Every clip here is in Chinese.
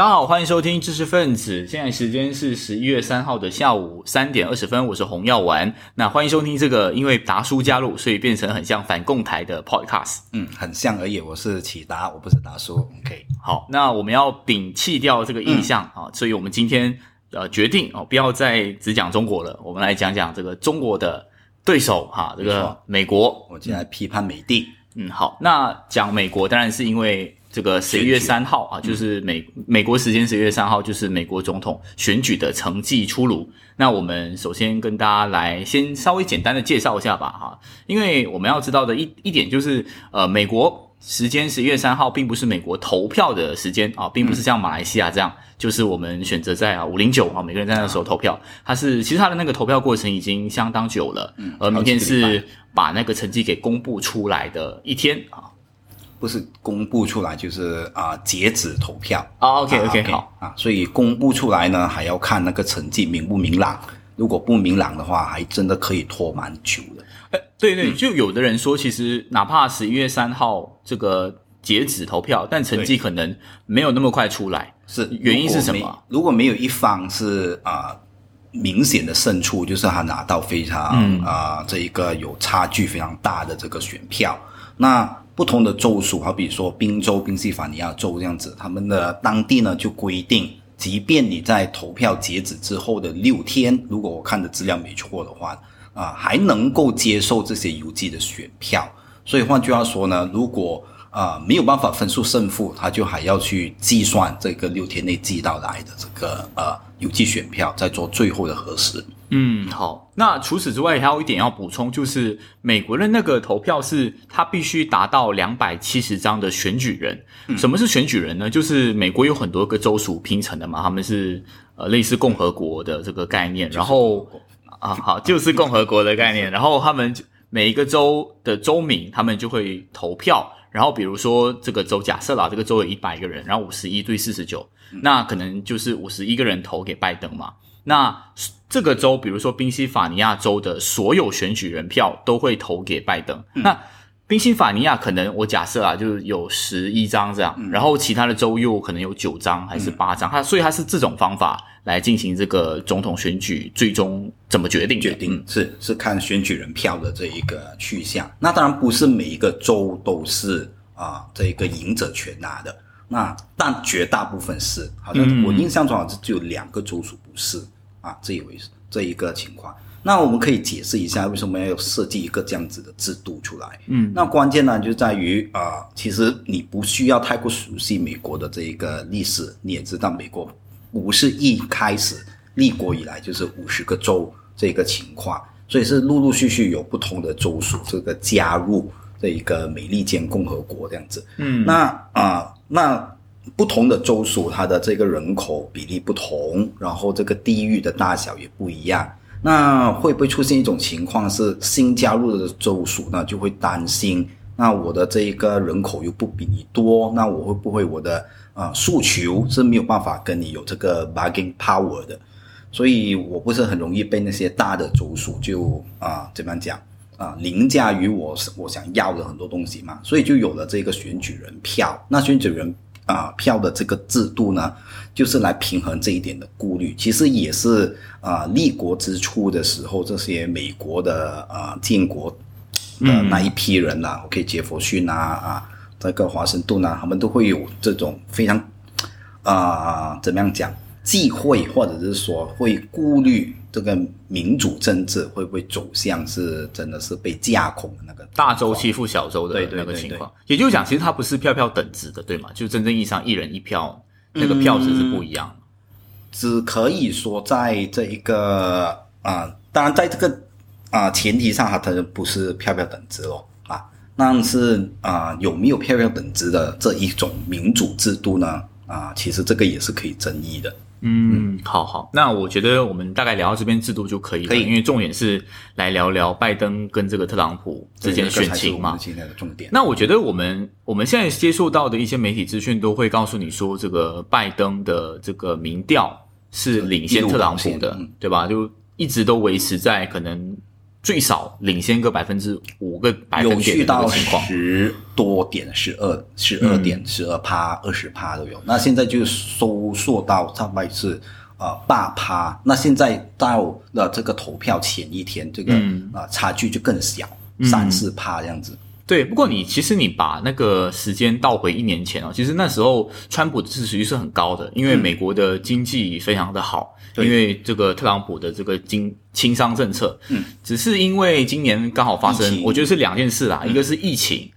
大家好，欢迎收听知识分子。现在时间是十一月三号的下午三点二十分，我是洪耀丸。那欢迎收听这个，因为达叔加入，所以变成很像反共台的 podcast。嗯，很像而已。我是启达，我不是达叔。OK，好，那我们要摒弃掉这个印象啊，所以我们今天呃决定哦，不要再只讲中国了，我们来讲讲这个中国的对手哈，这个美国。我今天来批判美帝。嗯，好，那讲美国当然是因为。这个十一月三号啊，就是美美国时间十一月三号，就是美国总统选举的成绩出炉。那我们首先跟大家来先稍微简单的介绍一下吧，哈，因为我们要知道的一一点就是，呃，美国时间十一月三号并不是美国投票的时间啊，并不是像马来西亚这样，就是我们选择在啊五零九啊，每个人在那时候投票，它是其实它的那个投票过程已经相当久了，而明天是把那个成绩给公布出来的一天啊。不是公布出来就是啊截止投票啊 OK OK 好啊，所以公布出来呢还要看那个成绩明不明朗，如果不明朗的话，还真的可以拖蛮久的。哎，对对，就有的人说，其实哪怕十一月三号这个截止投票，但成绩可能没有那么快出来，是原因是什么？如果没有一方是啊明显的胜出，就是他拿到非常啊这一个有差距非常大的这个选票，那。不同的州属，好比说宾州、宾夕法尼亚州这样子，他们的当地呢就规定，即便你在投票截止之后的六天，如果我看的资料没错的话，啊，还能够接受这些邮寄的选票。所以换句话说呢，如果啊没有办法分数胜负，他就还要去计算这个六天内寄到来的这个呃邮寄选票，再做最后的核实。嗯，好。那除此之外，还有一点要补充，就是美国的那个投票是它必须达到两百七十张的选举人。什么是选举人呢？就是美国有很多个州属拼成的嘛，他们是呃类似共和国的这个概念。然后啊，好，就是共和国的概念。然后他们每一个州的州民，他们就会投票。然后比如说这个州，假设啦，这个州有一百个人，然后五十一对四十九，那可能就是五十一个人投给拜登嘛。那这个州，比如说宾夕法尼亚州的所有选举人票都会投给拜登。那宾夕法尼亚可能我假设啊，就是有十一张这样，然后其他的州又可能有九张还是八张，它所以它是这种方法来进行这个总统选举，最终怎么决定？决定是是看选举人票的这一个去向。那当然不是每一个州都是啊这一个赢者全拿的。那但绝大部分是，好像我印象中好像只有两个州属不是啊，这一回事，这一个情况。那我们可以解释一下为什么要设计一个这样子的制度出来。嗯，那关键呢就在于啊，其实你不需要太过熟悉美国的这一个历史，你也知道美国不是一开始立国以来就是五十个州这个情况，所以是陆陆续续有不同的州属这个加入。这一个美利坚共和国这样子，嗯，那啊，那不同的州属它的这个人口比例不同，然后这个地域的大小也不一样，那会不会出现一种情况是新加入的州属呢就会担心，那我的这一个人口又不比你多，那我会不会我的啊诉求是没有办法跟你有这个 bargaining power 的，所以我不是很容易被那些大的州属就啊怎么讲？啊，凌驾于我我想要的很多东西嘛，所以就有了这个选举人票。那选举人啊票的这个制度呢，就是来平衡这一点的顾虑。其实也是啊，立国之初的时候，这些美国的啊建国的那一批人呐，OK，杰佛逊啊啊，这个华盛顿啊，他们都会有这种非常啊怎么样讲？忌讳，或者是说会顾虑这个民主政治会不会走向是真的是被架空的那个大州欺负小州的那个情况。也就是讲，其实它不是票票等值的，对吗？就真正意义上一人一票，那个票值是不一样的。只可以说在这一个啊，当然在这个啊前提上，它它不是票票等值哦啊，但是啊有没有票票等值的这一种民主制度呢？啊，其实这个也是可以争议的。嗯，好好，那我觉得我们大概聊到这边制度就可以了，因为重点是来聊聊拜登跟这个特朗普之间的选情嘛。现在的重点。那我觉得我们我们现在接受到的一些媒体资讯都会告诉你说，这个拜登的这个民调是领先特朗普的，对吧？就一直都维持在可能最少领先个百分之五个百分点的情况。十多点，十二、十二点、十二趴、二十趴都有。那现在就收缩到大概是呃八趴。那现在到了这个投票前一天，这个啊、嗯呃差距就更小，三四趴这样子。对，不过你其实你把那个时间倒回一年前哦，其实那时候川普的支持率是很高的，因为美国的经济非常的好，对因为这个特朗普的这个经轻商政策，嗯，只是因为今年刚好发生，我觉得是两件事啦，一个是疫情，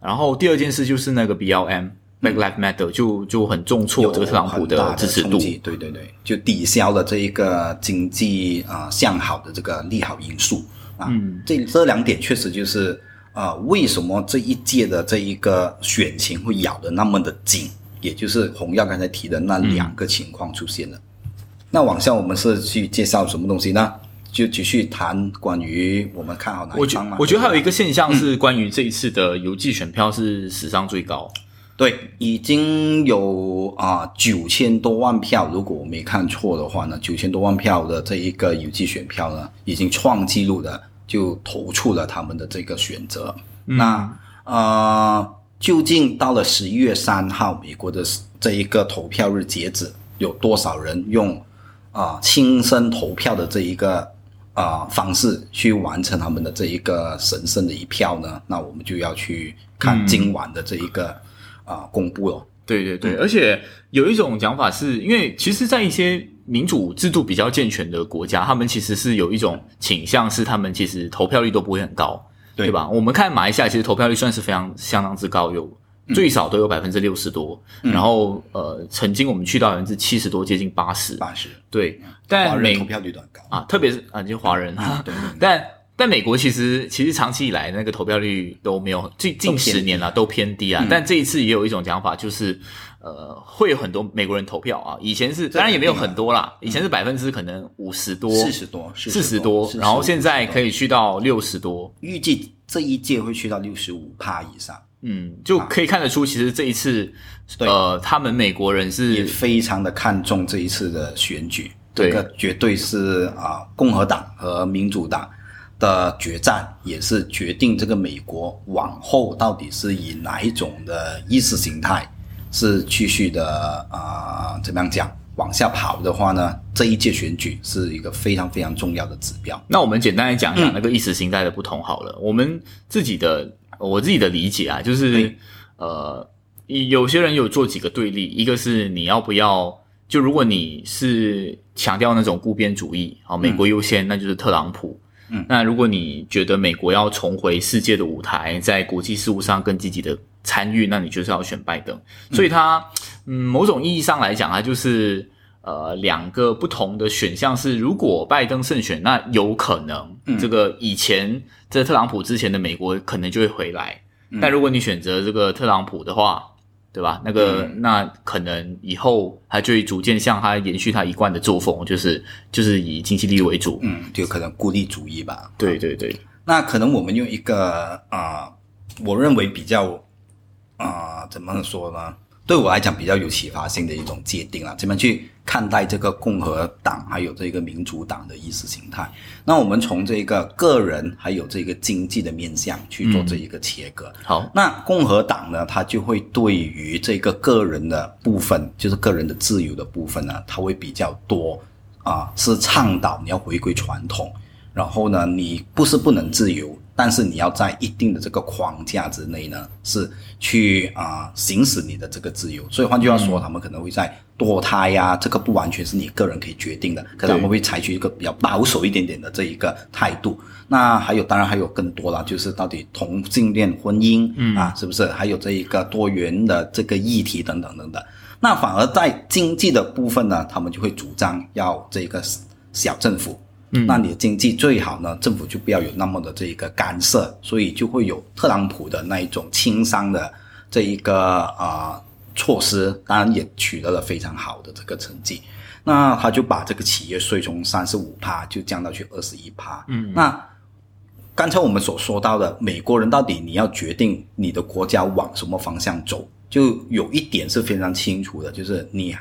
然后第二件事就是那个 BLM。Black Lives Matter 就就很重挫这个特朗普的支持度对对对，就抵消了这一个经济啊、呃向好的这个利好因素啊。嗯，这这两点确实就是啊、呃为什么这一届的这一个选情会咬得那么的紧，也就是洪耀刚才提的那两个情况出现了。那往下我们是去介绍什么东西呢？就继续谈关于我们看好哪一方吗？我觉得还有一个现象是关于这一次的邮寄选票是史上最高，对，已经有啊九千多万票，如果我没看错的话呢，九千多万票的这一个邮寄选票呢，已经创纪录的就投出了他们的这个选择。那呃，究竟到了十一月三号，美国的这一个投票日截止，有多少人用啊、亲身投票的这一个啊、方式去完成他们的这一个神圣的一票呢？那我们就要去看今晚的这一个啊、公布了。对对对，而且有一种讲法是，因为其实，在一些民主制度比较健全的国家，他们其实是有一种倾向，是他们其实投票率都不会很高，对对吧？我们看马来西亚，其实投票率算是非常相当之高，有最少都有百分之六十多，然后呃，曾经我们去到百分之七十多，接近八十，八十，对。华但投票率都很高。啊，特别是啊，就华人，对对但但美国其实其实长期以来那个投票率都没有近近十年了都偏低啊。但这一次也有一种讲法，就是呃会有很多美国人投票啊。以前是当然也没有很多啦，以前是百分之可能五十多、四十多，四十多，然后现在可以以去到六十多。预计这一届会去到六十五帕以上，嗯，就可以看得出，其实这一次对呃他们美国人也是非常的看重这一次的选举。对这个绝对是啊、共和党和民主党的决战，也是决定这个美国往后到底是以哪一种的意识形态是继续的啊、怎么样讲往下跑的话呢？这一届选举是一个非常非常重要的指标。那我们简单来讲嗯讲那个意识形态的不同好了。我们自己的我自己的理解啊，就是呃，有些人有做几个对立，一个是你要不要，就如果你是强调那种固边主义，好，美国优先，那就是特朗普。嗯，那如果你觉得美国要重回世界的舞台，在国际事务上更积极的参与，那你就是要选拜登。所以他，嗯，某种意义上来讲，他就是呃两个不同的选项是，如果拜登胜选，那有可能这个以前在特朗普之前的美国可能就会回来。但如果你选择这个特朗普的话，对吧？那个、那可能以后他就会逐渐向他延续他一贯的作风，就是就是以经济利益为主。嗯，就可能孤立主义吧。对对对，那可能我们用一个啊、我认为比较啊、怎么说呢？对我来讲比较有启发性的一种界定啊，怎么去看待这个共和党还有这个民主党的意识形态？那我们从这个个人还有这个经济的面向去做这一个切割。好，那共和党呢，它就会对于这个个人的部分，就是个人的自由的部分呢，它会比较多啊，是倡导你要回归传统，然后呢，你不是不能自由，但是你要在一定的这个框架之内呢，是去啊行使你的这个自由。所以换句话说，他们可能会在堕胎呀、这个不完全是你个人可以决定的，可能他们会采取一个比较保守一点点的这一个态度。那还有，当然还有更多啦，就是到底同性恋婚姻、啊，是不是？还有这一个多元的这个议题等等等等。那反而在经济的部分呢，他们就会主张要这个小政府。嗯，那你的经济最好呢，政府就不要有那么的这一个干涉，所以就会有特朗普的那一种轻商的这一个啊、措施，当然也取得了非常好的这个成绩。那他就把这个企业税从三十五趴就降到去二十一趴。嗯，那刚才我们所说到的，美国人到底你要决定你的国家往什么方向走，就有一点是非常清楚的，就是你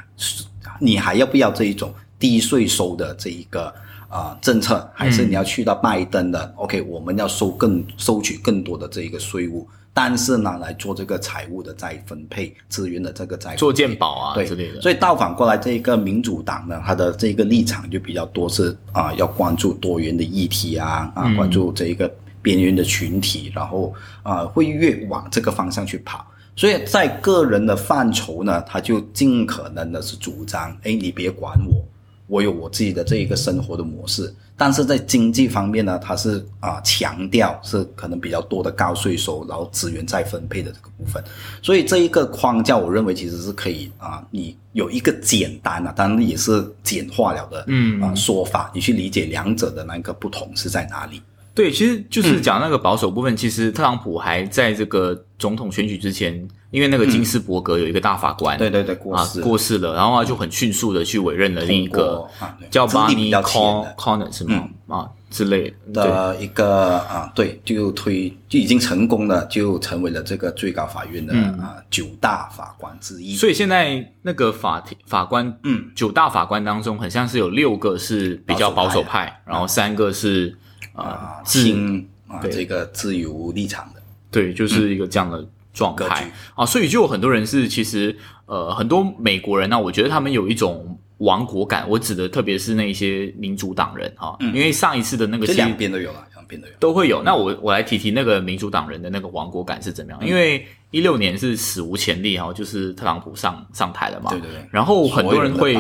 你还要不要这一种低税收的这一个啊、政策，还是你要去到拜登的、OK，我们要收更收取更多的这一个税务，但是呢，来做这个财务的再分配资源的这个再做鉴宝啊对。之类的。所以倒反过来，这个民主党呢，他的这个立场就比较多是啊、要关注多元的议题啊，啊，关注这一个边缘的群体，然后啊、会越往这个方向去跑。所以在个人的范畴呢，他就尽可能的是主张，哎，你别管我，我有我自己的这一个生活的模式。但是在经济方面呢，它是啊、强调是可能比较多的高税收，然后资源再分配的这个部分。所以这一个框架，我认为其实是可以啊、你有一个简单啊，当然也是简化了的，嗯啊、说法，你去理解两者的那个不同是在哪里。对，其实就是讲那个保守部分。其实特朗普还在这个总统选举之前，因为那个金斯伯格有一个大法官，对对对，过啊世、过世了，然后他就很迅速的去委任了另一个叫资历 Barney 比较浅 Con 的 Connor 是吗？啊之类的。一个啊，对，就推就已经成功了，就成为了这个最高法院的、啊九大法官之一。所以现在那个法庭法官，嗯，九大法官当中，很像是有六个是比较保守派，然后三个是呃啊，自新啊这个自由立场的，对，就是一个这样的状态。啊，所以就有很多人是其实呃很多美国人呢、我觉得他们有一种亡国感，我指的特别是那些民主党人啊，因为上一次的那个两边都有了，两边都有。都会有。那我我来提提那个民主党人的那个亡国感是怎么样？因为一六年是史无前例哈，就是特朗普上上台了嘛，对对对。然后很多人会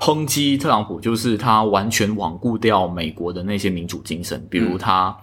抨击特朗普，就是他完全罔顾掉美国的那些民主精神，比如他。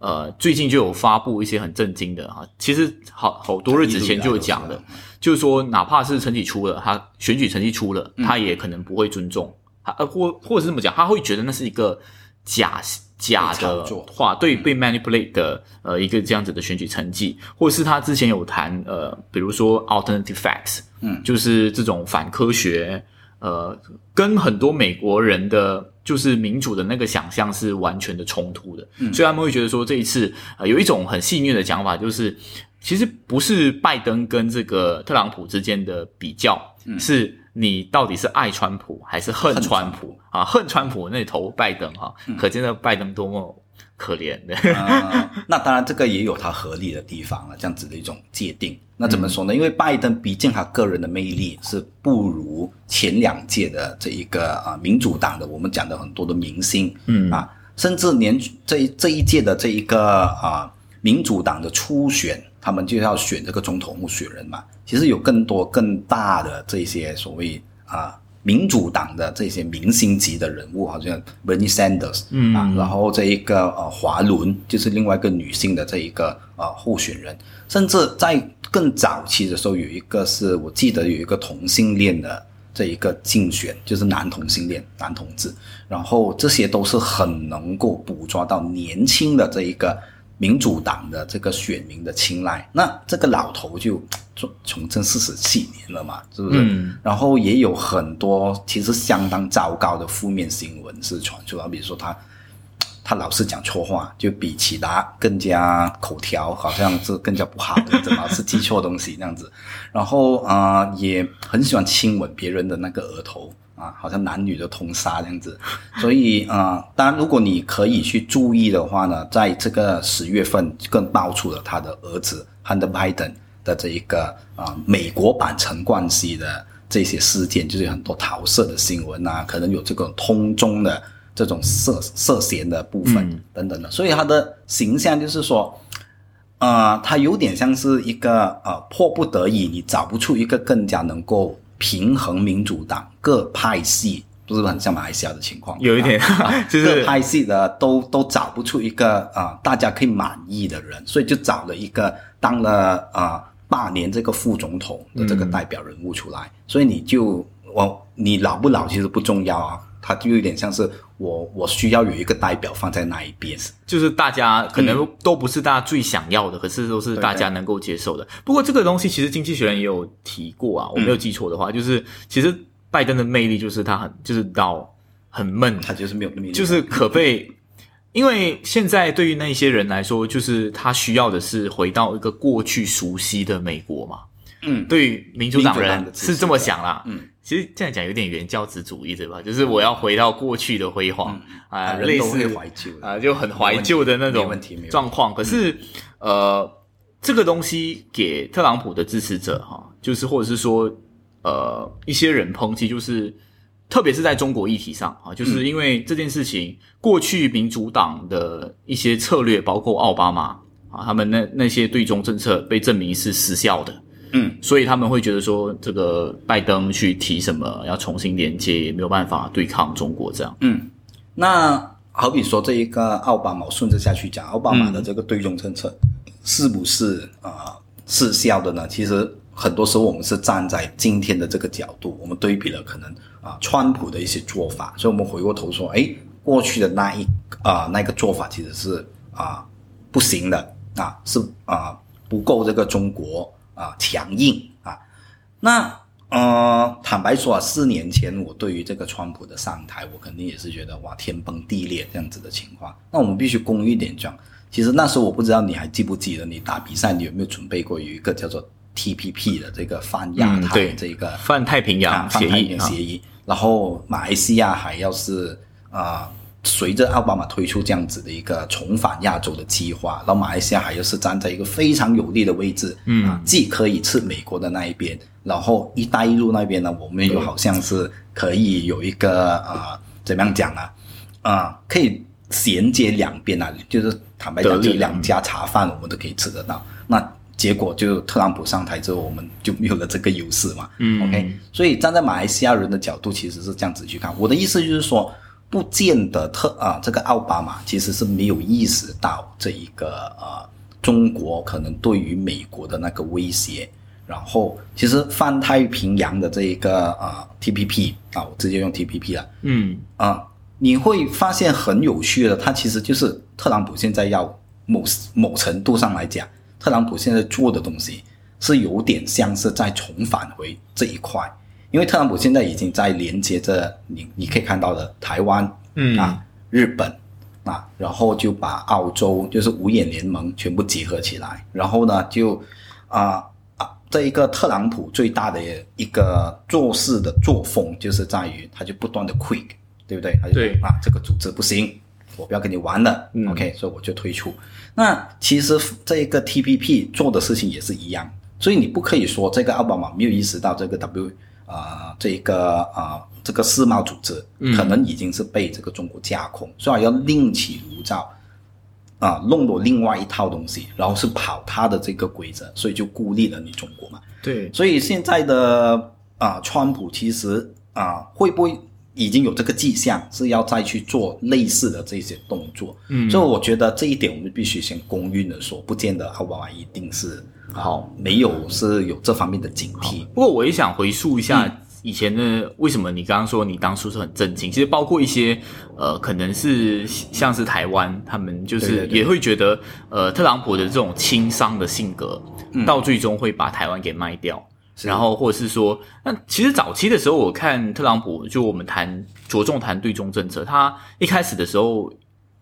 呃，最近就有发布一些很震惊的啊，其实好好多日子前就有讲的，就是说，哪怕是成绩出了，他选举成绩出了，他也可能不会尊重，他呃或或者是这么讲，他会觉得那是一个假假的作。话，对被 manipulate 的呃一个这样子的选举成绩，或者是他之前有谈呃，比如说 alternative facts，嗯，就是这种反科学，呃，跟很多美国人的就是民主的那个想象是完全的冲突的，嗯。所以他们会觉得说这一次呃有一种很戏谑的讲法，就是其实不是拜登跟这个特朗普之间的比较，是你到底是爱川普还是恨川普？啊？恨川普那投拜登哈、可见的拜登多么可怜的。啊，那当然这个也有它合理的地方了，这样子的一种界定。那怎么说呢？因为拜登毕竟他个人的魅力是不如前两届的这一个啊民主党的我们讲的很多的明星，嗯啊，甚至连这一这一届的这一个啊民主党的初选，他们就要选这个总统候选人嘛。其实有更多更大的这些所谓啊民主党的这些明星级的人物，好像 Bernie Sanders，嗯啊，然后这一个呃华伦就是另外一个女性的这一个呃候选人，甚至在更早期的时候，有一个是我记得有一个同性恋的这一个竞选，就是男同性恋男同志，然后这些都是很能够捕捉到年轻的这一个民主党的这个选民的青睐。那这个老头就从从政四十七年了嘛，是不是？嗯然后也有很多其实相当糟糕的负面新闻是传出来，比如说他他老是讲错话，就比其他更加口条，好像是更加不好的，老是记错东西这样子。然后啊、呃也很喜欢亲吻别人的那个额头啊，好像男女的通杀这样子。所以啊、呃当然如果你可以去注意的话呢，在这个十月份更爆出了他的儿子 Hunter Biden 的这一个啊、美国版陈冠希的这些事件，就是很多桃色的新闻啊，可能有这个通中的这种涉涉嫌的部分、嗯。等等的，所以他的形象就是说，呃，他有点像是一个呃迫不得已，你找不出一个更加能够平衡民主党各派系，不是很像马来西亚的情况，有一点啊 就是各派系的都都找不出一个啊、呃大家可以满意的人，所以就找了一个当了啊、呃八年这个副总统的这个代表人物出来，所以你就我你老不老其实不重要啊，他就有点像是我我需要有一个代表放在那一边，就是大家可能都不是大家最想要的，可是都是大家能够接受的。不过这个东西其实经济学人也有提过啊，我没有记错的话，就是其实拜登的魅力就是他很就是到很闷，他就是没有那么就是可被。因为现在对于那些人来说，就是他需要的是回到一个过去熟悉的美国嘛。嗯对于民主党人是这么想啦。嗯，其实这样讲有点原教旨主义，对吧？就是我要回到过去的辉煌啊，类似会怀旧的啊，就很怀旧的那没种状况。可是呃，这个东西给特朗普的支持者哈，就是或者是说呃一些人抨击，就是特别是在中国议题上啊，就是因为这件事情，过去民主党的一些策略，包括奥巴马啊，他们那那些对中政策被证明是失效的。嗯，所以他们会觉得说，这个拜登去提什么要重新连接，也没有办法对抗中国这样。嗯，那好比说这一个奥巴马，我顺着下去讲，奥巴马的这个对中政策是不是啊、呃失效的呢？其实很多时候我们是站在今天的这个角度，我们对比了可能啊、川普的一些做法，所以我们回过头说，哎，过去的那一啊、那个做法其实是啊、不行的啊，是啊、不够这个中国啊、强硬啊。那呃，坦白说啊，四年前我对于这个川普的上台，我肯定也是觉得哇天崩地裂这样子的情况。那我们必须公允一点讲，其实那时候我不知道你还记不记得，你打比赛你有没有准备过有一个叫做 TPP 的这个泛亚太这个、泛太平啊洋协泛太平议啊，洋协议，然后马来西亚还要是啊、随着奥巴马推出这样子的一个重返亚洲的计划，然后马来西亚还要是站在一个非常有利的位置，嗯、啊，既可以吃美国的那一边，然后“一带一路”那边呢，我们又好像是可以有一个啊、怎么样讲啊啊、可以衔接两边啊，就是坦白讲，得利就两家茶饭我们都可以吃得到。那结果就特朗普上台之后，我们就没有了这个优势嘛。嗯 OK，所以站在马来西亚人的角度，其实是这样子去看。我的意思就是说，不见得特啊，这个奥巴马其实是没有意识到这一个呃，中国可能对于美国的那个威胁。然后，其实泛太平洋的这一个呃 TPP 啊，我直接用 TPP 了。嗯啊，你会发现很有趣的，它其实就是特朗普现在要某某程度上来讲，特朗普现在做的东西是有点像是在重返回这一块，因为特朗普现在已经在连接着你你可以看到的台湾，嗯啊，日本。啊，然后就把澳洲就是五眼联盟全部结合起来，然后呢就啊啊，这一个特朗普最大的一个做事的作风就是在于他就不断的 quick，对不对？他就对啊，这个组织不行，我不要跟你玩了、嗯 o k 所以我就退出。那其实这一个 TPP 做的事情也是一样，所以你不可以说这个奥巴马没有意识到这个 W 啊、这一个啊、这个世贸组织可能已经是被这个中国架空，所以要另起炉灶啊，弄了另外一套东西，然后是跑他的这个规则，所以就孤立了你中国嘛。对，所以现在的啊、川普其实啊、会不会已经有这个迹象是要再去做类似的这些动作？嗯，所以我觉得这一点我们必须先公允的说，不见得奥巴马一定是好没有是有这方面的警惕。不过我也想回溯一下以前的，为什么你刚刚说你当初是很震惊？其实包括一些呃，可能是像是台湾，他们就是也会觉得，呃，特朗普的这种轻商的性格，嗯到最终会把台湾给卖掉。然后，或者是说，那其实早期的时候，我看特朗普，就我们谈着重谈对中政策，他一开始的时候，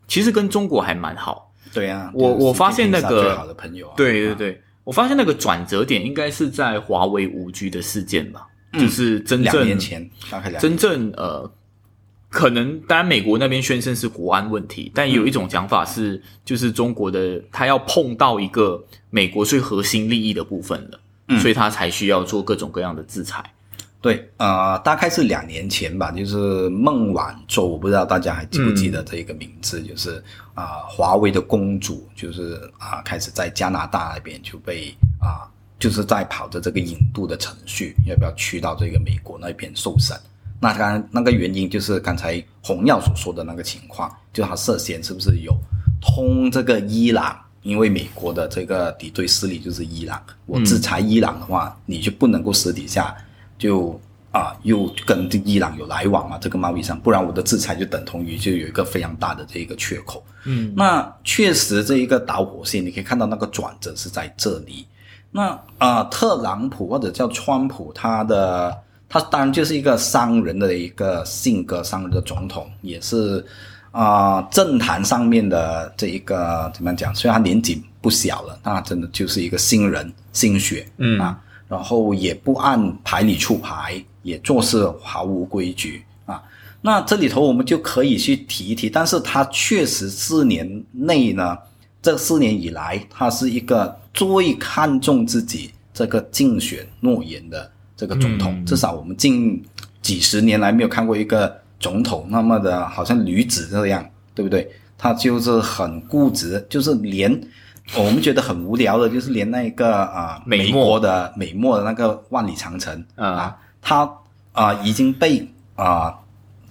其实跟中国还蛮好。对啊，我我发现那个世界上最好的朋友、啊，啊对对对，我发现那个转折点应该是在华为五 G 的事件吧，就是真正两正年前真正呃，可能当然美国那边宣称是国安问题，但有一种讲法是，就是中国的他要碰到一个美国最核心利益的部分了，嗯所以他才需要做各种各样的制裁。对，呃，大概是两年前吧，就是孟晚舟，我不知道大家还记不记得这一个名字，就是啊、华为的公主，就是啊、开始在加拿大那边就被啊、就是在跑着这个引渡的程序，要不要去到这个美国那边受审？那刚刚那个原因就是刚才洪耀所说的那个情况，就他涉嫌是不是有通这个伊朗？因为美国的这个敌对势力就是伊朗，我制裁伊朗的话，你就不能够私底下就啊又跟这伊朗有来往嘛，这个贸易上，不然我的制裁就等同于就有一个非常大的这一个缺口。嗯，那确实这一个导火线，你可以看到那个转折是在这里。那啊、特朗普或者叫川普，他的他当然就是一个商人的一个性格，商人的总统，也是啊、政坛上面的这一个怎么样讲？虽然他年纪不小了，那真的就是一个新人新血，嗯啊，然后也不按牌理出牌也做事毫无规矩啊。那这里头我们就可以去提一提，但是他确实四年内呢，这四年以来，他是一个最看重自己这个竞选诺言的这个总统，至少我们近几十年来没有看过一个总统那么的好像驴子这样，对不对？他就是很固执，就是连我们觉得很无聊的，就是连那个啊美国的美墨的那个万里长城啊，他啊已经被啊。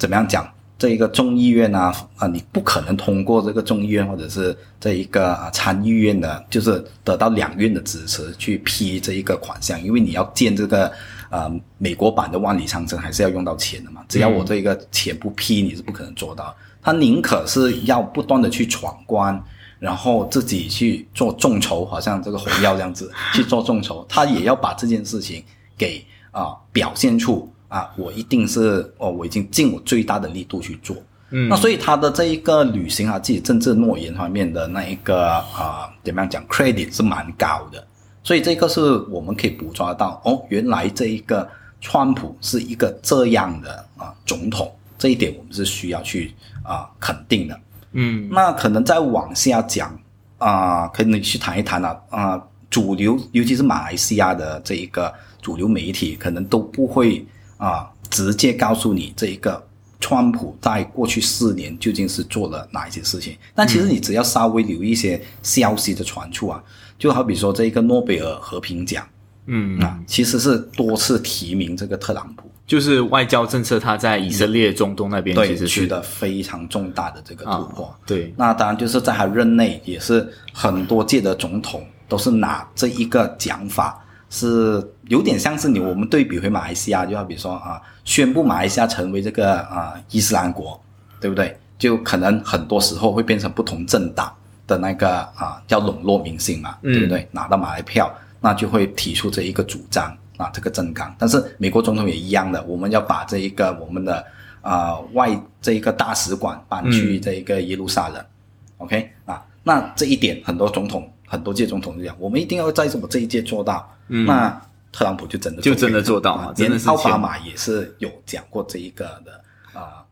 怎么样讲？这一个众议院啊啊，你不可能通过这个众议院或者是这一个啊参议院的，就是得到两院的支持去批这一个款项，因为你要建这个啊美国版的万里长城，还是要用到钱的嘛。只要我这一个钱不批，你是不可能做到。他宁可是要不断的去闯关，然后自己去做众筹，好像这个红药这样子去做众筹，他也要把这件事情给啊表现出。啊，我一定是哦，我已经尽我最大的力度去做。嗯，那所以他的这一个履行啊自己政治诺言方面的那一个啊，怎么样讲，credit 是蛮高的。所以这个是我们可以捕捉到哦，原来这一个川普是一个这样的啊总统，这一点我们是需要去啊肯定的。嗯，那可能再往下讲啊，可以去谈一谈了啊，主流尤其是马来西亚的这一个主流媒体可能都不会。啊，直接告诉你这一个川普在过去四年究竟是做了哪一些事情？但其实你只要稍微留一些消息的传出啊，就好比说这一个诺贝尔和平奖，嗯啊，其实是多次提名这个特朗普，就是外交政策他在以色列、中东那边其实取得非常重大的这个突破。对，那当然就是在他任内也是很多届的总统都是拿这一个讲法。是有点像是你我们对比回马来西亚，就好比说啊，宣布马来西亚成为这个啊伊斯兰国，对不对？就可能很多时候会变成不同政党的那个啊叫笼络民心嘛，对不对？拿到马来票，那就会提出这一个主张啊，这个政纲。但是美国总统也一样的，我们要把这一个我们的啊外这一个大使馆搬去这一个耶路撒冷，OK 啊？那这一点很多总统。很多届总统就讲，我们一定要在什么这一届做到。那特朗普就真的就真的做到了，连奥巴马也是有讲过这一个的啊。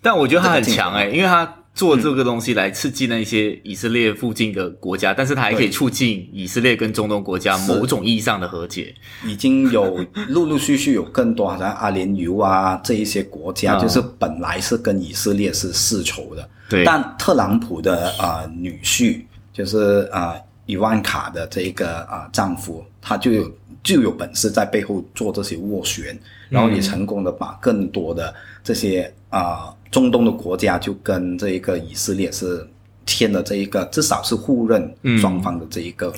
但我觉得他很强哎，因为他做这个东西来刺激那些以色列附近的国家，但是它还可以促进以色列跟中东国家某种意义上的和解。已经有陆陆续续有更多，好像阿联酋啊这一些国家，就是本来是跟以色列是世仇的。对，但特朗普的啊女婿就是啊。伊万卡的这一个啊丈夫，他就有就有本事在背后做这些斡旋，然后也成功的把更多的这些啊中东的国家就跟这一个以色列是签了这一个至少是互认双方的这一个。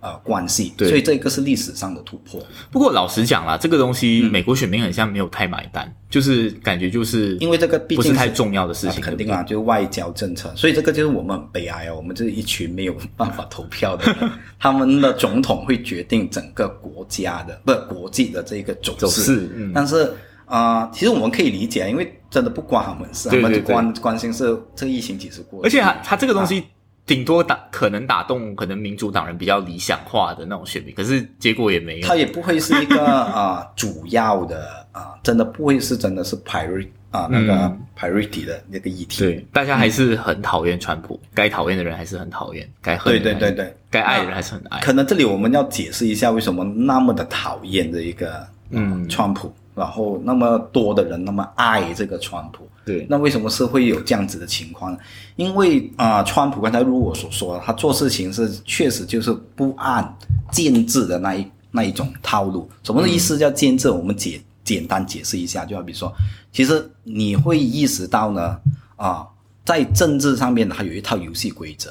呃，关系，所以这个是历史上的突破。不过老实讲啦，这个东西美国选民很像没有太买单，就是感觉就是因为这个毕竟不是太重要的事情，肯定啊，就是外交政策，所以这个就是我们很悲哀啊，我们这一群没有办法投票的人，他们的总统会决定整个国家的不国际的这个走势。但是啊，其实我们可以理解，因为真的不关他们事，他们关关心是这个疫情几时过，而且他他这个东西。顶多打可能打动可能民主党人比较理想化的那种选民，可是结果也没有。他也不会是一个 啊主要的啊，真的不会是真的是 priority 啊那个 priority 的那个议题。对，大家还是很讨厌川普，该讨厌的人还是很讨厌，该恨对对对对，该爱的人还是很爱。可能这里我们要解释一下为什么那么的讨厌这一个嗯川普，然后那么多的人那么爱这个川普。对，那为什么是会有这样子的情况呢？因为啊，川普刚才如我所说，他做事情是确实就是不按建制的那一那一种套路。什么意思叫建制？我们解简单解释一下，就好比说，其实你会意识到呢，啊，在政治上面它有一套游戏规则。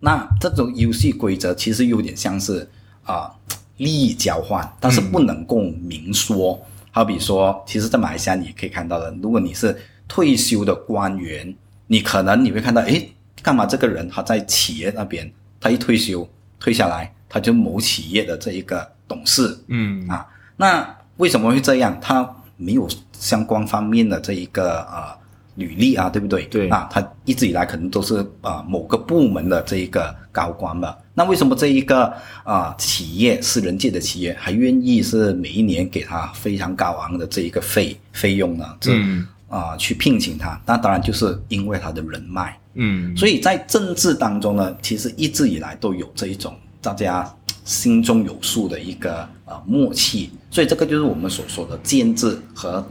那这种游戏规则其实有点像是啊利益交换，但是不能够明说。好比说，其实，在马来西亚你可以看到的，如果你是退休的官员，你可能你会看到，诶，干嘛这个人他在企业那边，他一退休退下来，他就某企业的这一个董事，嗯啊，那为什么会这样？他没有相关方面的这一个呃履历啊，对不对？对啊，他一直以来可能都是啊、某个部门的这一个高官吧。那为什么这一个啊、企业私人界的企业还愿意是每一年给他非常高昂的这一个费费用呢？这嗯啊、去聘请他，那当然就是因为他的人脉。嗯，所以在政治当中呢，其实一直以来都有这一种大家心中有数的一个呃默契，所以这个就是我们所说的建制和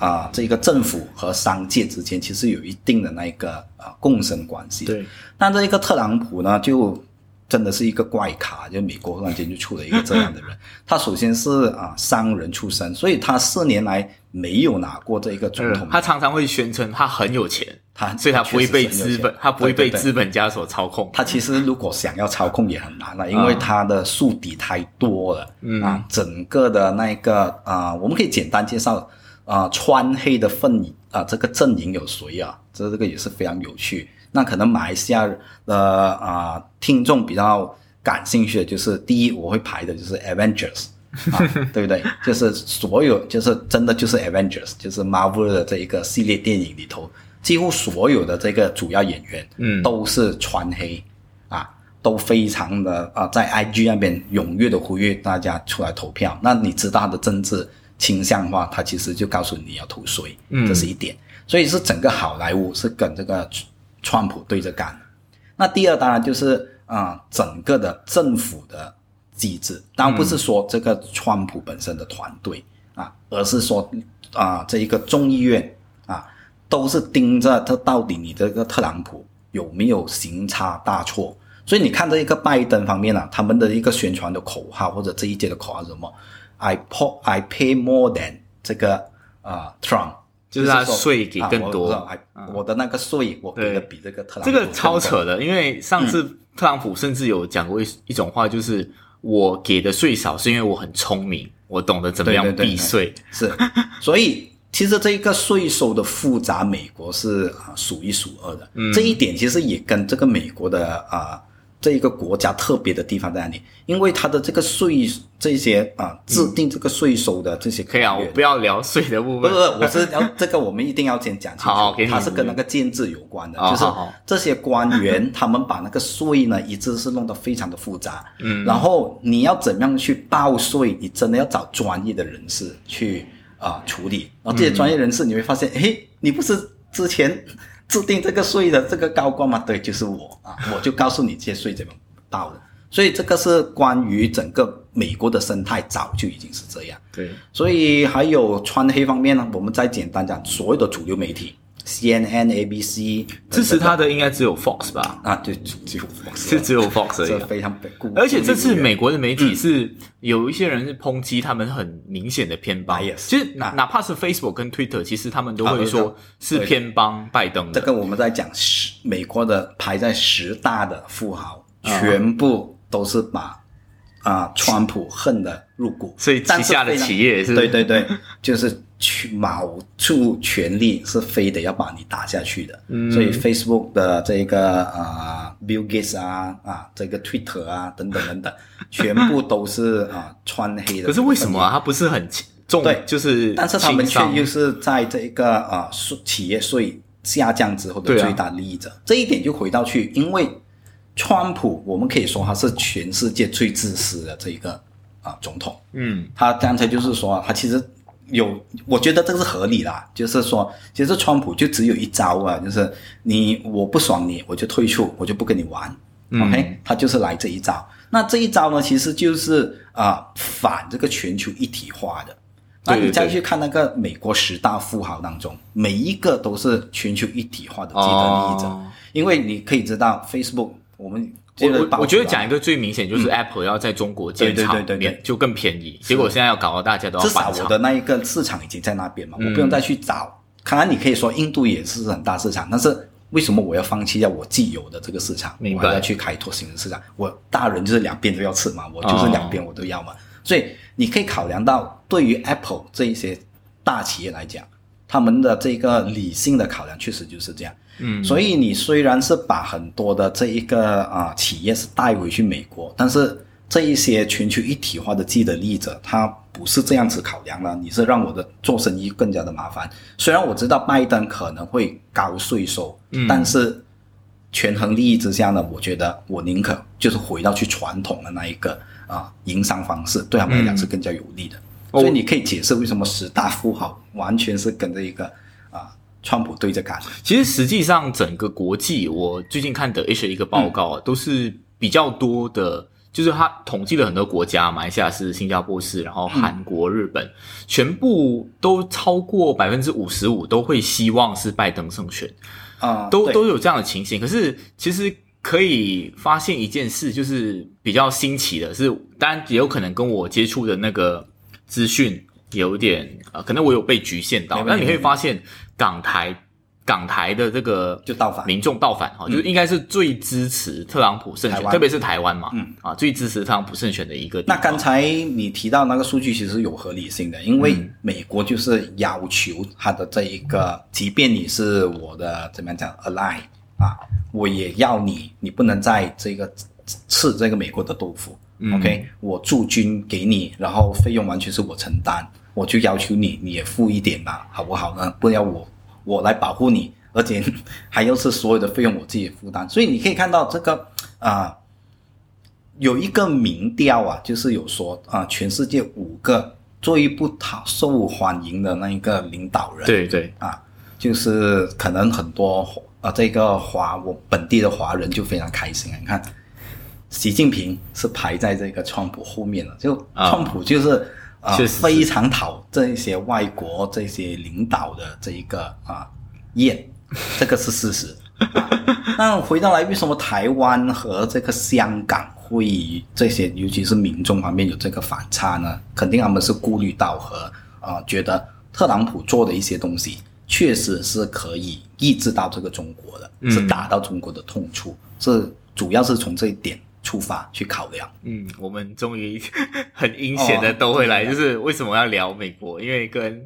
啊、这个政府和商界之间其实有一定的那一个啊、共生关系。对，但这一个特朗普呢，就真的是一个怪咖，就美国突然间就出了一个这样的人。他首先是啊、商人出身，所以他四年来没有拿过这一个总统。他常常会宣称他很有钱，他所以他不会被资本，他不会被资本家所操控。他其实如果想要操控也很难了，因为他的宿敌太多了，嗯啊，整个的那个啊、我们可以简单介绍啊、川黑的份啊、这个阵营有谁啊？这这个也是非常有趣。那可能马来西亚的啊、听众比较感兴趣的就是，第一我会排的就是 Avengers。啊，对不对？就是所有，就是真的就是 Avengers，就是 Marvel 的这一个系列电影里头，几乎所有的这个主要演员，嗯都是川黑啊，都非常的啊，在 IG 那边踊跃的呼吁大家出来投票。那你知道他的政治倾向的话，他其实就告诉你要投谁，嗯这是一点。所以是整个好莱坞是跟这个川普对着干。那第二当然就是啊、整个的政府的机制，当然不是说这个川普本身的团队啊，而是说啊、这一个众议院啊，都是盯着他到底你这个特朗普有没有行差大错。所以你看这一个拜登方面啊，他们的一个宣传的口号或者这一届的口号是什么？I po I pay more than 这个啊、Trump，就是他说税给更多。啊我的那个税我给的比这个特朗普这个超扯的，因为上次特朗普甚至有讲过一一种话，就是我给的税少是因为我很聪明，我懂得怎么样对对对避税。是，所以其实这一个税收的复杂，美国是啊数一数二的。嗯这一点其实也跟这个美国的啊这一个国家特别的地方在哪里？因为它的这个税这些啊制定这个税收的这些可以啊，我不要聊税的部分不不，。我是要这个，我们一定要先讲清楚。它是跟那个建制有关的，就是这些官员他们把那个税呢，一直是弄得非常的复杂。嗯，然后你要怎样去报税，你真的要找专业的人士去啊、处理。然后这些专业人士你会发现，诶，你不是之前制定这个税的这个高官吗？对，就是我啊，我就告诉你这些税怎么到的。所以这个是关于整个美国的生态，早就已经是这样。对，所以还有川黑方面呢，我们再简单讲，所有的主流媒体，CNN、ABC 支持他的应该只有 Fox 吧？啊，对就就 Fox 是只有 Fox 而已啊。这非常被固而且这次美国国的媒体是有一些人是抨击他们很明显的偏帮其实哪啊哪怕是 Facebook 跟 Twitter，其实他们都会说是偏帮拜登的。这个我们在讲十美国的排在十大的富豪，啊全部都是把啊川普恨得入股，所以旗下的企业也是对对对，就是去卯足全力，是非得要把你打下去的。嗯所以 Facebook 的这个啊、Bill Gates 啊啊，这个 Twitter 啊等等等等，全部都是啊、穿黑的。可是为什么啊？他不是很重，对就是但是他们却又是在这个啊税企业税下降之后的最大利益者，这一点就回到去，因为川普我们可以说他是全世界最自私的这一个啊总统，嗯他刚才就是说他其实有，我觉得这个是合理啦，就是说其实川普就只有一招啊，就是你我不爽你，我就退出，我就不跟你玩。嗯 OK，他就是来这一招。那这一招呢，其实就是啊、反这个全球一体化的。那你再去看那个美国十大富豪当中，每一个都是全球一体化的既得利益者，哦因为你可以知道 Facebook，我们我我我觉得讲一个最明显就是 Apple 要在中国建厂对对对就更便宜，结果现在要搞到大家都要至少。我的那一个市场已经在那边嘛，嗯我不用再去找。看来，你可以说印度也是很大市场，但是为什么我要放弃掉我既有的这个市场，我还要去开拓新的市场？我大人就是两边都要吃嘛，我就是两边我都要嘛。所以你可以考量到，对于 Apple 这一些大企业来讲，他们的这个理性的考量确实就是这样。嗯，所以你虽然是把很多的这一个啊、企业是带回去美国，但是这一些全球一体化的既得利益者，他不是这样子考量了，你是让我的做生意更加的麻烦。虽然我知道拜登可能会高税收，嗯但是权衡利益之下呢，我觉得我宁可就是回到去传统的那一个啊营商方式，对他们来讲是更加有利的。哦所以你可以解释为什么十大富豪完全是跟着一个啊川普对着干。其实实际上整个国际，我最近看的 H 一个报告啊，都是比较多的，就是他统计了很多国家，马来西亚是、新加坡是，然后韩国、日本，全部都超过百分之五十五都会希望是拜登胜选，啊、都都有这样的情形。可是其实可以发现一件事，就是比较新奇的是，当然也有可能跟我接触的那个资讯有点呃，可能我有被局限到没，但你没会发现港台港台的这个就倒反。民众倒反哈，就是应该是最支持特朗普胜选，特别是台湾嘛，嗯。啊，最支持特朗普胜选的一个。那刚才你提到那个数据其实有合理性的，因为嗯。美国就是要求他的这一个，即便你是我的怎么样讲 ally 啊，我也要你，你不能在这个吃这个美国的豆腐。OK，我驻军给你，然后费用完全是我承担，我就要求你，你也付一点吧，好不好呢？不要我我来保护你，而且还要是所有的费用我自己负担，所以你可以看到这个啊。有一个民调啊，就是有说啊，全世界五个最不讨受欢迎的那一个领导人，对对，啊，就是可能很多啊这个华我本地的华人就非常开心啊，你看习近平是排在这个川普后面了，就啊川普就是啊、非常讨这一些外国这些领导的这一个啊厌，这个是事实。啊那回到来，为什么台湾和这个香港会这些，尤其是民众方面有这个反差呢？肯定他们是顾虑到和啊、觉得特朗普做的一些东西确实是可以抑制到这个中国的，嗯是打到中国的痛处，是主要是从这一点出发去考量。嗯，我们终于 很阴险的都会来，哦就是为什么要聊美国？因为跟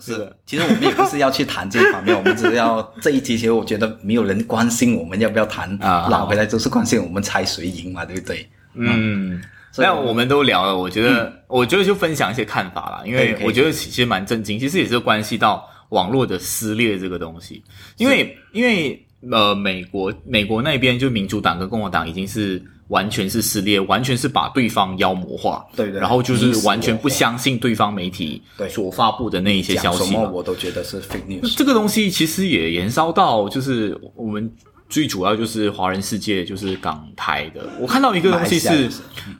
这个其实我们也不是要去谈这一方面，我们只是要这一集，其实我觉得没有人关心我们要不要谈，啊拉回来就是关心我们猜谁赢嘛，对不对？嗯，所以那我们都聊了，我觉得，我觉得就分享一些看法啦，因为我觉得其实蛮震惊，其实也是关系到网络的撕裂这个东西，因为因为呃，美国美国那边就民主党跟共和党已经是完全是撕裂，完全是把对方妖魔化，对对然后就是完全不相信对方媒体所发布的那一些消息什么息。我都觉得是 fake news。这个东西其实也延烧到，就是我们最主要就是华人世界，就是港台的。我看到一个东西是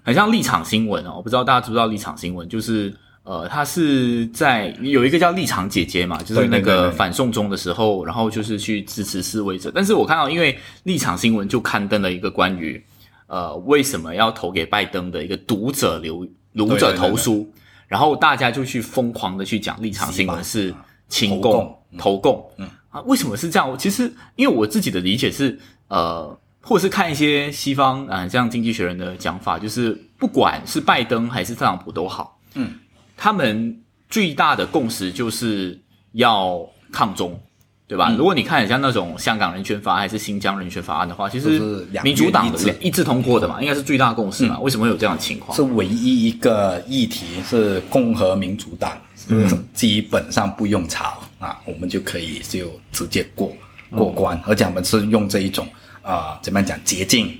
很像立场新闻哦，我不知道大家知不知道立场新闻，就是呃，他是在有一个叫立场姐姐嘛，就是那个反送中的时候，然后就是去支持示威者。但是我看到，因为立场新闻就刊登了一个关于呃为什么要投给拜登的一个读者留读者投书，然后大家就去疯狂的去讲立场新闻是亲共投共啊，为什么是这样？其实因为我自己的理解是，呃，或者是看一些西方啊、呃，像《经济学人》的讲法，就是不管是拜登还是特朗普都好，嗯，他们最大的共识就是要抗中。对吧？嗯如果你看很像那种香港人权法案还是新疆人权法案的话，其实是两民主党院一致的一致通过的嘛，应该是最大共识嘛。为什么会有这样的情况？是唯一一个议题是共和民主党是基本上不用吵啊，我们就可以就直接过过关，而且我们是用这一种啊、怎么样讲捷径，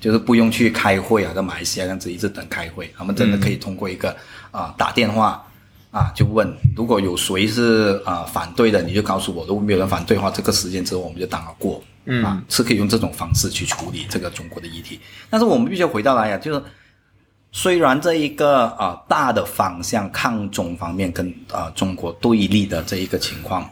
就是不用去开会啊，在马来西亚这样子一直等开会，他们真的可以通过一个啊、打电话。啊，就问如果有谁是啊、反对的，你就告诉我；如果没有人反对的话，这个时间之后我们就当了过。嗯啊，是可以用这种方式去处理这个中国的议题。但是我们必须要回到来呀，就是虽然这一个啊、大的方向抗中方面跟啊、中国对立的这一个情况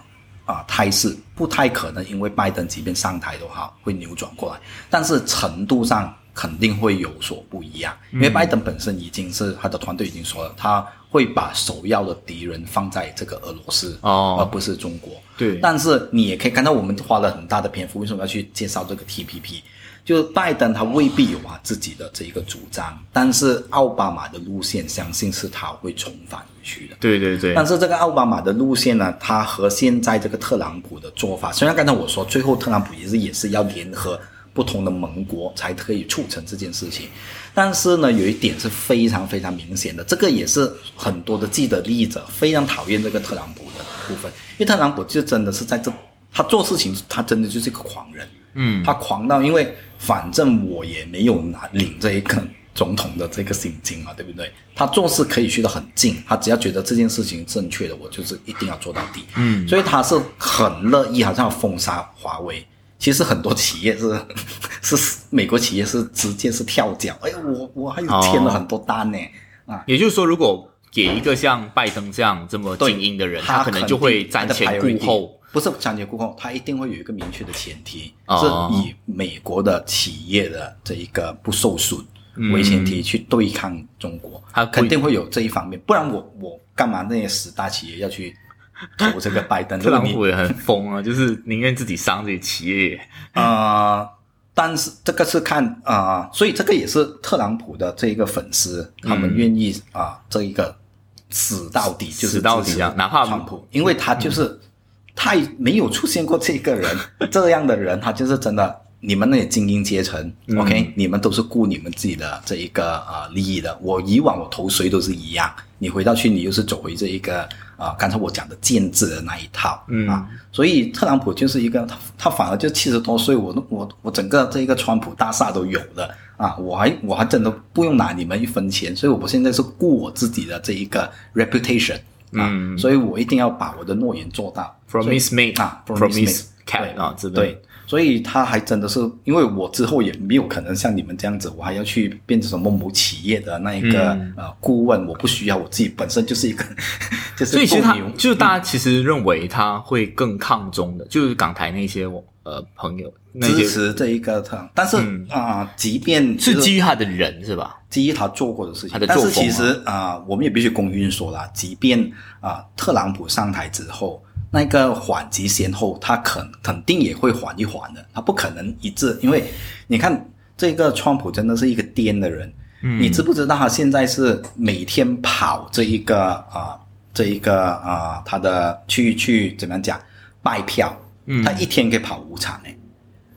啊、态势不太可能，因为拜登即便上台的话会扭转过来，但是程度上肯定会有所不一样，因为拜登本身已经是他的团队已经说了，他会把首要的敌人放在这个俄罗斯，哦而不是中国。对，但是你也可以看到，我们花了很大的篇幅，为什么要去介绍这个 TPP？就是拜登他未必有他自己的这一个主张，但是奥巴马的路线，相信是他会重返回去的。对对对，但是这个奥巴马的路线呢，他和现在这个特朗普的做法，虽然刚才我说最后特朗普也是也是要联合不同的盟国才可以促成这件事情。但是呢，有一点是非常非常明显的，这个也是很多的既得利益者非常讨厌这个特朗普的部分，因为特朗普就真的是在这，他做事情他真的就是一个狂人，嗯，他狂到因为反正我也没有拿领这一个总统的这个薪金嘛，对不对？他做事可以去得很近，他只要觉得这件事情正确的，我就是一定要做到底，嗯所以他是很乐意，好像封杀华为。其实很多企业是 是美国企业是直接是跳脚，哎，我我还有签了很多单呢，啊，也就是说，如果给一个像拜登这样这么精英的人，他可能就会瞻前顾后。不是瞻前顾后，他一定会有一个明确的前提，哦。是以美国的企业的这一个不受损为前提去对抗中国，他肯定会有这一方面，不然我我干嘛那些十大企业要去投这个拜登？特朗普也很疯啊，就是宁愿自己伤自己企业。啊呃，但是这个是看啊、呃所以这个也是特朗普的这一个粉丝，他们愿意啊、这一个死到底，就是死到底啊哪怕川普，因为他就是太没有出现过这个人 这样的人，他就是真的。你们那些精英阶层、o k 你们都是顾你们自己的这一个啊、呃利益的。我以往我投谁都是一样，你回到去你又是走回这一个啊、刚才我讲的建制的那一套、嗯。啊，所以特朗普就是一个他他反而就七十多岁，我都我我整个这一个川普大厦都有了啊，我还我还真的不用拿你们一分钱，所以我现在是顾我自己的这一个 reputation 啊，嗯。所以我一定要把我的诺言做到。Promise made 啊 Promise made kept 啊对，所以他还真的是，因为我之后也没有可能像你们这样子，我还要去变成什么某企业的那一个、嗯。呃顾问，我不需要，我自己本身就是一个，就是所以其实他就是大家其实认为他会更抗中的，就是港台那些呃朋友支持这一个特，但是啊、即便是就是基于他的人是吧？基于他做过的事情他的，但是作风啊。其实啊、我们也必须公允说啦，即便啊、特朗普上台之后，那个缓急先后，他肯肯定也会缓一缓的，他不可能一致，因为你看这个川普真的是一个癫的人，嗯。你知不知道他现在是每天跑这一个啊、这一个啊、他的去去怎么样讲拜票，嗯。他一天可以跑五场诶。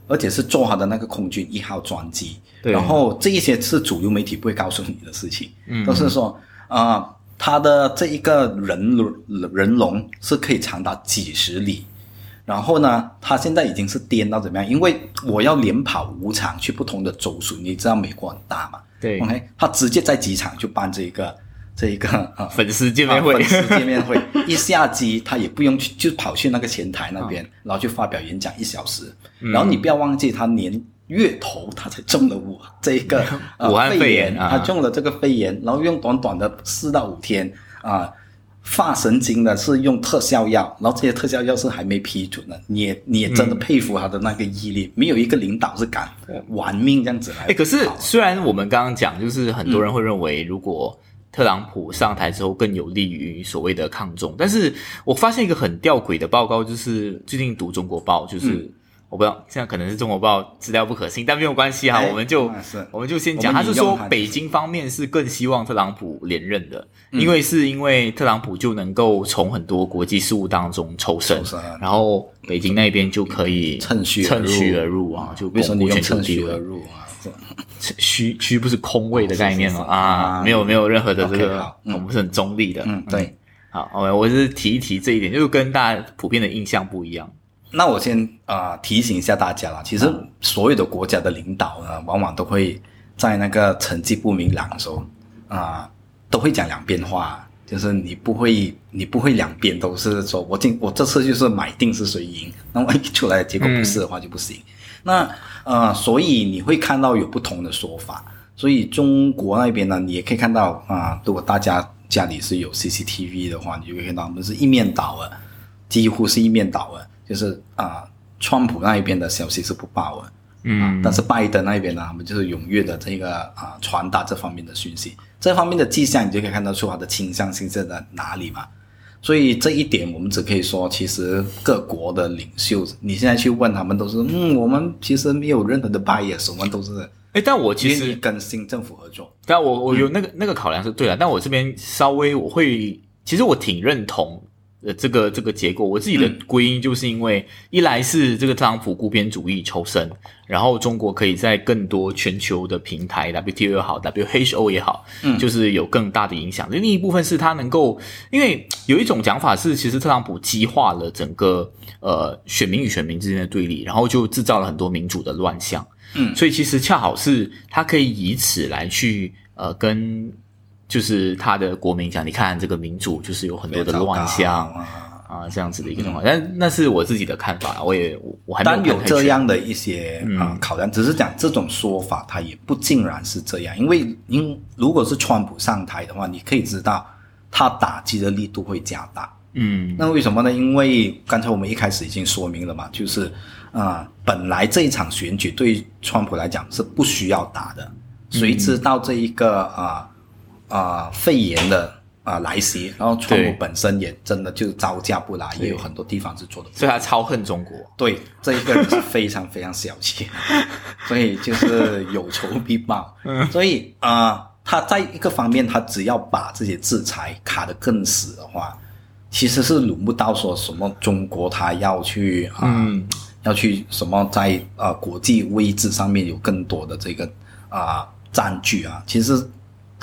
而且是坐他的那个空军一号专机，对。然后这一些是主流媒体不会告诉你的事情，嗯。都是说啊、他的这一个人龙人龙是可以长达几十里，然后呢，他现在已经是颠到怎么样？因为我要连跑五场去不同的州属，你知道美国很大嘛？对 OK，他直接在机场就办这一个这一个啊粉丝见面会啊粉丝见面会，一下机他也不用去，就跑去那个前台那边，啊然后去发表演讲一小时。嗯然后你不要忘记，他年月头他才中了武这一个、呃、武汉肺肺炎啊他中了这个肺炎，然后用短短的四到五天啊。发神经的是用特效药，然后这些特效药是还没批准的，你也你也真的佩服他的那个毅力，没有一个领导是敢玩命这样子来。哎、可是虽然我们刚刚讲，就是很多人会认为，如果特朗普上台之后更有利于所谓的抗中，但是我发现一个很吊诡的报告，就是最近读中国报，就是、嗯我不知道现在可能是中国报资料不可信，但没有关系哈，哎我们就我们就先讲，他是说北京方面是更希望特朗普连任的，嗯因为是因为特朗普就能够从很多国际事务当中抽身抽身，然后北京那边就可以趁虚而入趁虚而入啊，就为什么你用巩固全球趁虚而入啊？虚虚不是空位的概念吗？啊，啊没有没有任何的这个，我们是很中立的。嗯，对。好，OK，我是提一提这一点，就是跟大家普遍的印象不一样。那我先啊、呃提醒一下大家啦，其实所有的国家的领导呢，往往都会在那个成绩不明朗的时候啊、都会讲两边话，就是你不会你不会两边都是说我今我这次就是买定是谁赢，那万一出来的结果不是的话就不行。那呃，所以你会看到有不同的说法。所以中国那边呢，你也可以看到啊、如果大家家里是有 CCTV 的话，你就会看到我们是一面倒的，几乎是一面倒的，就是啊、川普那一边的消息是不报的，嗯，但是拜登那一边呢，他们就是踊跃的这个啊、传达这方面的讯息，这方面的迹象，你就可以看得出他的倾向性在在哪里嘛。所以这一点，我们只可以说，其实各国的领袖，你现在去问他们，都是嗯，我们其实没有任何的 bias，我们都是哎，但我其实，跟新政府合作。但我我有那个那个考量是对的，但我这边稍微我会，其实我挺认同呃，这个这个结果，我自己的归因就是因为，一来是这个特朗普孤边主义抽身，然后中国可以在更多全球的平台，WTO 也好，WHO 也好，嗯，就是有更大的影响。另一部分是他能够，因为有一种讲法是，其实特朗普激化了整个呃选民与选民之间的对立，然后就制造了很多民主的乱象。嗯，所以其实恰好是他可以以此来去呃跟。就是他的国民讲，你看这个民主就是有很多的乱象啊，这样子的一个状况。但那是我自己的看法，我也我还当有这样的一些啊考量，只是讲这种说法，它也不尽然是这样。因为因如果是川普上台的话，你可以知道他打击的力度会加大。嗯，那为什么呢？因为刚才我们一开始已经说明了嘛，就是啊，本来这一场选举对川普来讲是不需要打的，谁知道这一个啊？啊，肺炎的啊来袭，然后川普本身也真的就招架不来，也有很多地方是做的，所以他超恨中国。对，这一个人是非常非常小气，所以就是有仇必报。所以啊，他在一个方面，他只要把这些制裁卡得更死的话，其实是轮不到说什么中国他要去啊，要去什么在啊国际位置上面有更多的这个啊占据啊，其实。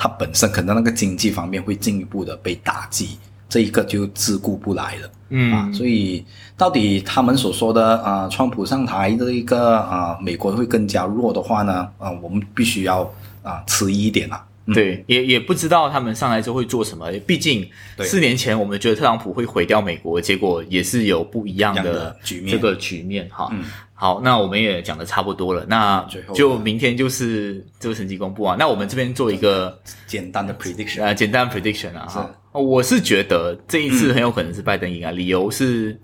它本身可能那个经济方面会进一步的被打击，这一个就自顾不来了，嗯。啊，所以到底他们所说的啊，川普上台这一个啊，美国会更加弱的话呢，啊，我们必须要啊迟疑一点了。对，也也不知道他们上来之后会做什么，毕竟四年前我们觉得特朗普会毁掉美国，结果也是有不一样的局面，这个局面哈。好，那我们也讲的差不多了，那就明天就是这个成绩公布啊。那我们这边做一个简单的 prediction 啊，简单 prediction 啊。哈，我是觉得这一次很有可能是拜登赢啊，理由是，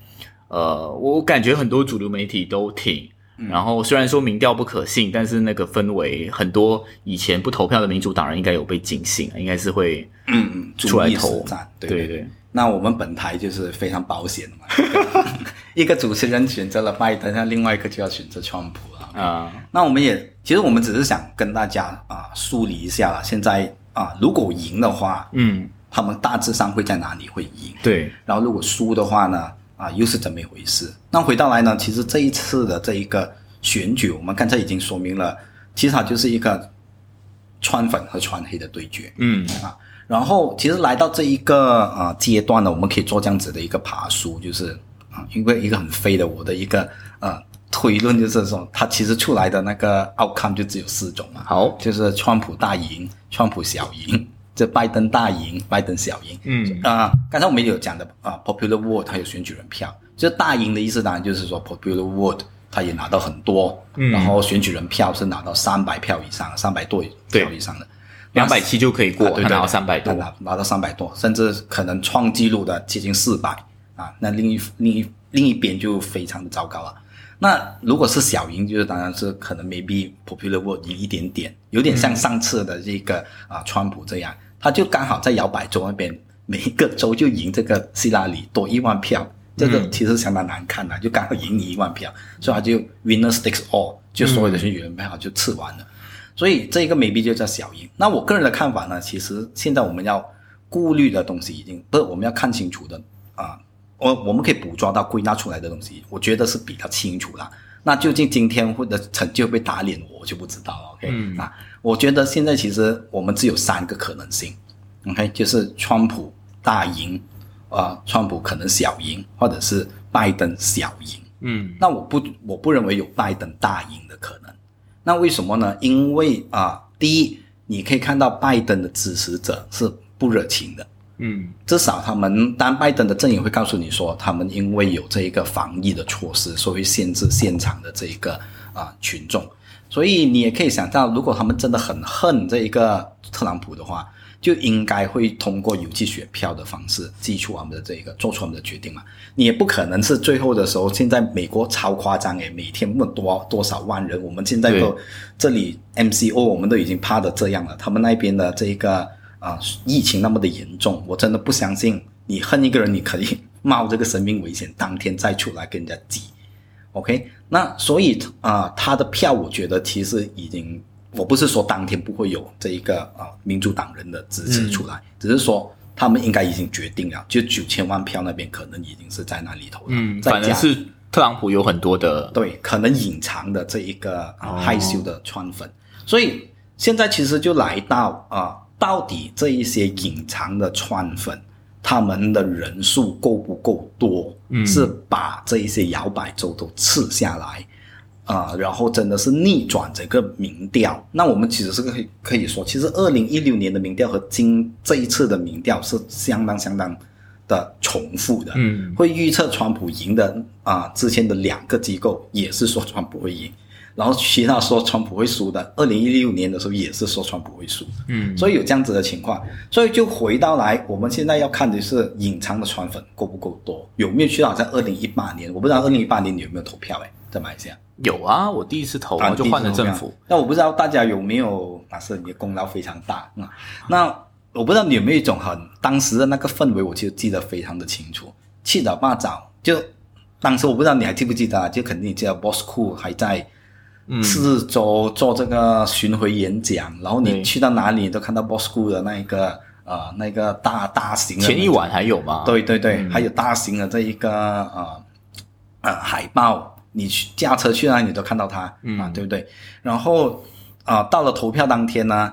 呃，我感觉很多主流媒体都挺，然后虽然说民调不可信，但是那个氛围，很多以前不投票的民主党人应该有被警醒，应该是会嗯嗯出来投，对对对。那我们本台就是非常保险的嘛，一个主持人选择了拜登，那另外一个就要选择川普了啊。那我们也其实我们只是想跟大家啊梳理一下了，现在啊如果赢的话，嗯，他们大致上会在哪里会赢？对。然后如果输的话呢，啊又是怎么一回事？那回到来呢，其实这一次的这一个选举，我们刚才已经说明了，其实它就是一个川粉和川黑的对决，嗯啊。然后，其实来到这一个啊阶段呢，我们可以做这样子的一个爬书，就是啊，因为一个很飞的我的一个呃推论就是说，它其实出来的那个 outcome 就只有四种嘛。好，就是川普大赢，川普小赢，这拜登大赢，拜登小赢。嗯啊，刚才我们有讲的啊，popular vote 它有选举人票，就大赢的意思当然就是说 popular vote 它也拿到很多，然后选举人票是拿到三百票以上，三百多票以上的。两百七就可以过，对拿到三百多，拿拿到三百多，甚至可能创纪录的接近四百啊！那另一另一另一边就非常的糟糕了。那如果是小赢，就是当然是可能 maybe popular vote 赢一点点，有点像上次的这个啊川普这样，他就刚好在摇摆州那边每一个州就赢这个希拉里多一万票，这个其实相当难看的，就刚好赢你一万票，所以他就 winner takes all，就所有的选举人票就吃完了。所以这一个 maybe 就叫小赢。那我个人的看法呢，其实现在我们要顾虑的东西已经不是我们要看清楚的啊，我我们可以捕捉到归纳出来的东西，我觉得是比较清楚了。那究竟今天或者成就被打脸，我就不知道了。OK，那我觉得现在其实我们只有三个可能性。OK，就是川普大赢，啊，川普可能小赢，或者是拜登小赢。嗯，那我不我不认为有拜登大赢的可能。那为什么呢？因为啊，第一，你可以看到拜登的支持者是不热情的，嗯，至少他们当拜登的阵营会告诉你说，他们因为有这一个防疫的措施，所以限制现场的这一个啊群众，所以你也可以想到，如果他们真的很恨这一个特朗普的话。就应该会通过邮寄选票的方式寄出我们的这个做出我们的决定嘛？你也不可能是最后的时候，现在美国超夸张诶，每天那么多多少万人，我们现在都这里 MCO 我们都已经怕的这样了，他们那边的这个啊疫情那么的严重，我真的不相信你恨一个人，你可以冒这个生命危险当天再出来跟人家挤，OK？那所以啊，他的票我觉得其实已经。我不是说当天不会有这一个啊民主党人的支持出来，只是说他们应该已经决定了，就九千万票那边可能已经是在那里头了。嗯，反正是特朗普有很多的，对，可能隐藏的这一个啊、害羞的川粉，所以现在其实就来到啊、到底这一些隐藏的川粉，他们的人数够不够多？嗯，是把这一些摇摆州都吃下来。啊、然后真的是逆转整个民调。那我们其实是可以可以说，其实二零一六年的民调和今这一次的民调是相当相当的重复的。嗯，会预测川普赢的啊、之前的两个机构也是说川普会赢，然后其他说川普会输的，二零一六年的时候也是说川普会输。嗯，所以有这样子的情况，所以就回到来，我们现在要看的是隐藏的川粉够不够多，有没有去到在二零一八年？我不知道二零一八年你有没有投票？哎，在马来西亚。有啊，我第一次投，然后就换了政府。那我不知道大家有没有，那是你的功劳非常大啊、那我不知道你有没有一种很当时的那个氛围，我就记得非常的清楚。七早八早，就当时我不知道你还记不记得啊，就肯定记得 Boss Cool 还在嗯四周做这个巡回演讲，然后你去到哪里你都看到 Boss Cool 的那一个呃那个大大型的前一晚还有吗？对对对，嗯。还有大型的这一个呃呃海报，你去驾车去那里你都看到它、嗯。啊，对不对？然后啊、到了投票当天呢，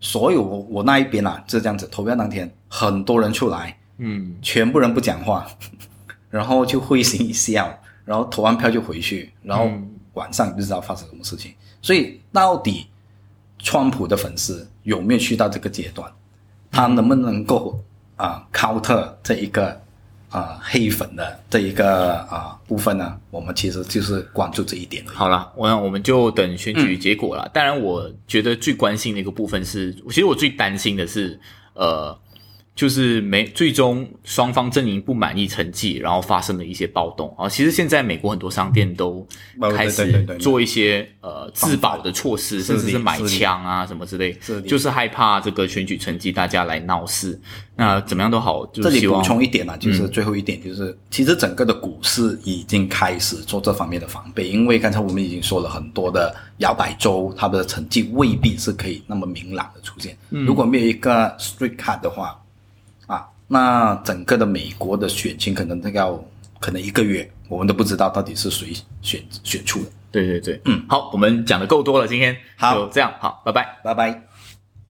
所有我我那一边啊是这样子，投票当天很多人出来，嗯，全部人不讲话，然后就会心一笑，然后投完票就回去，然后嗯晚上不知道发生什么事情。所以到底川普的粉丝有没有去到这个阶段？他能不能够啊、counter 这一个啊、黑粉的这一个啊、部分呢？我们其实就是关注这一点。好了，我我们就等选举结果了。当然，我觉得最关心的一个部分是，其实我最担心的是，呃，就是没最终双方阵营不满意成绩，然后发生了一些暴动。啊。其实现在美国很多商店都哦开始做一些呃自保的措施，甚至是买枪啊什么之类，就是害怕这个选举成绩大家来闹事。那怎么样都好，就这里补充一点呢、就是最后一点，就是、其实整个的股市已经开始做这方面的防备，因为刚才我们已经说了很多的摇摆州，它的成绩未必是可以那么明朗的出现。如果没有一个 street card 的话，啊，那整个的美国的选情可能要可能一个月，我们都不知道到底是谁选选出的。对对对，嗯，好，我们讲的够多了，今天好就这样，好，拜拜。拜拜。